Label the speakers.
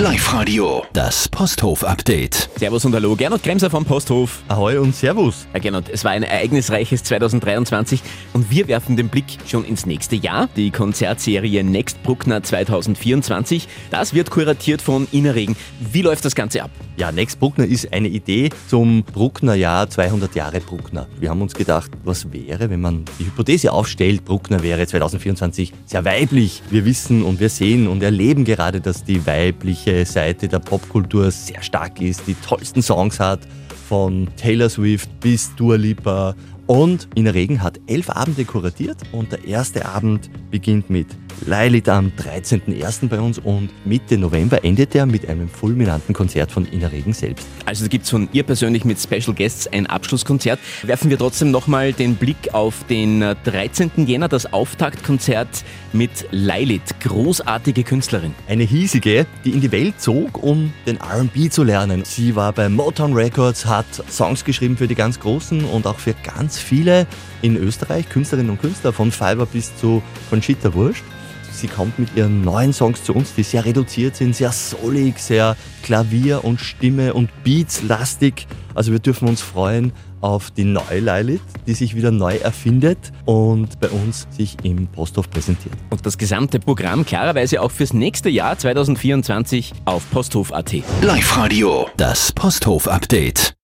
Speaker 1: Live-Radio, das Posthof-Update.
Speaker 2: Servus und Hallo, Gernot Kremser vom Posthof.
Speaker 3: Ahoi und Servus.
Speaker 2: Herr Gernot, es war ein ereignisreiches 2023 und wir werfen den Blick schon ins nächste Jahr. Die Konzertserie Next Bruckner 2024, das wird kuratiert von Ina Regen. Wie läuft das Ganze ab?
Speaker 3: Ja, Next Bruckner ist eine Idee zum Bruckner Jahr 200 Jahre Bruckner. Wir haben uns gedacht, was wäre, wenn man die Hypothese aufstellt, Bruckner wäre 2024 sehr weiblich. Wir wissen und wir sehen und erleben gerade, dass die weibliche Seite der Popkultur sehr stark ist, die tollsten Songs hat, von Taylor Swift bis Dua Lipa. Und Ina Regen hat elf Abende kuratiert und der erste Abend beginnt mit Lilith am 13.01. bei uns und Mitte November endet er mit einem fulminanten Konzert von Ina Regen selbst.
Speaker 2: Also gibt es von ihr persönlich mit Special Guests ein Abschlusskonzert. Werfen wir trotzdem nochmal den Blick auf den 13. Jänner, das Auftaktkonzert mit Lilith, großartige Künstlerin.
Speaker 3: Eine hiesige, die in die Welt zog, um den RB zu lernen. Sie war bei Motown Records, hat Songs geschrieben für die ganz Großen und auch für ganz viele in Österreich, Künstlerinnen und Künstler, von Fiverr bis zu Conchita Wurst. Sie kommt mit ihren neuen Songs zu uns, die sehr reduziert sind, sehr soulig, sehr Klavier und Stimme und Beats lastig. Also wir dürfen uns freuen auf die neue Lilith, die sich wieder neu erfindet und bei uns sich im Posthof präsentiert.
Speaker 2: Und das gesamte Programm klarerweise auch fürs nächste Jahr 2024 auf posthof.at.
Speaker 1: Live-Radio, das Posthof-Update.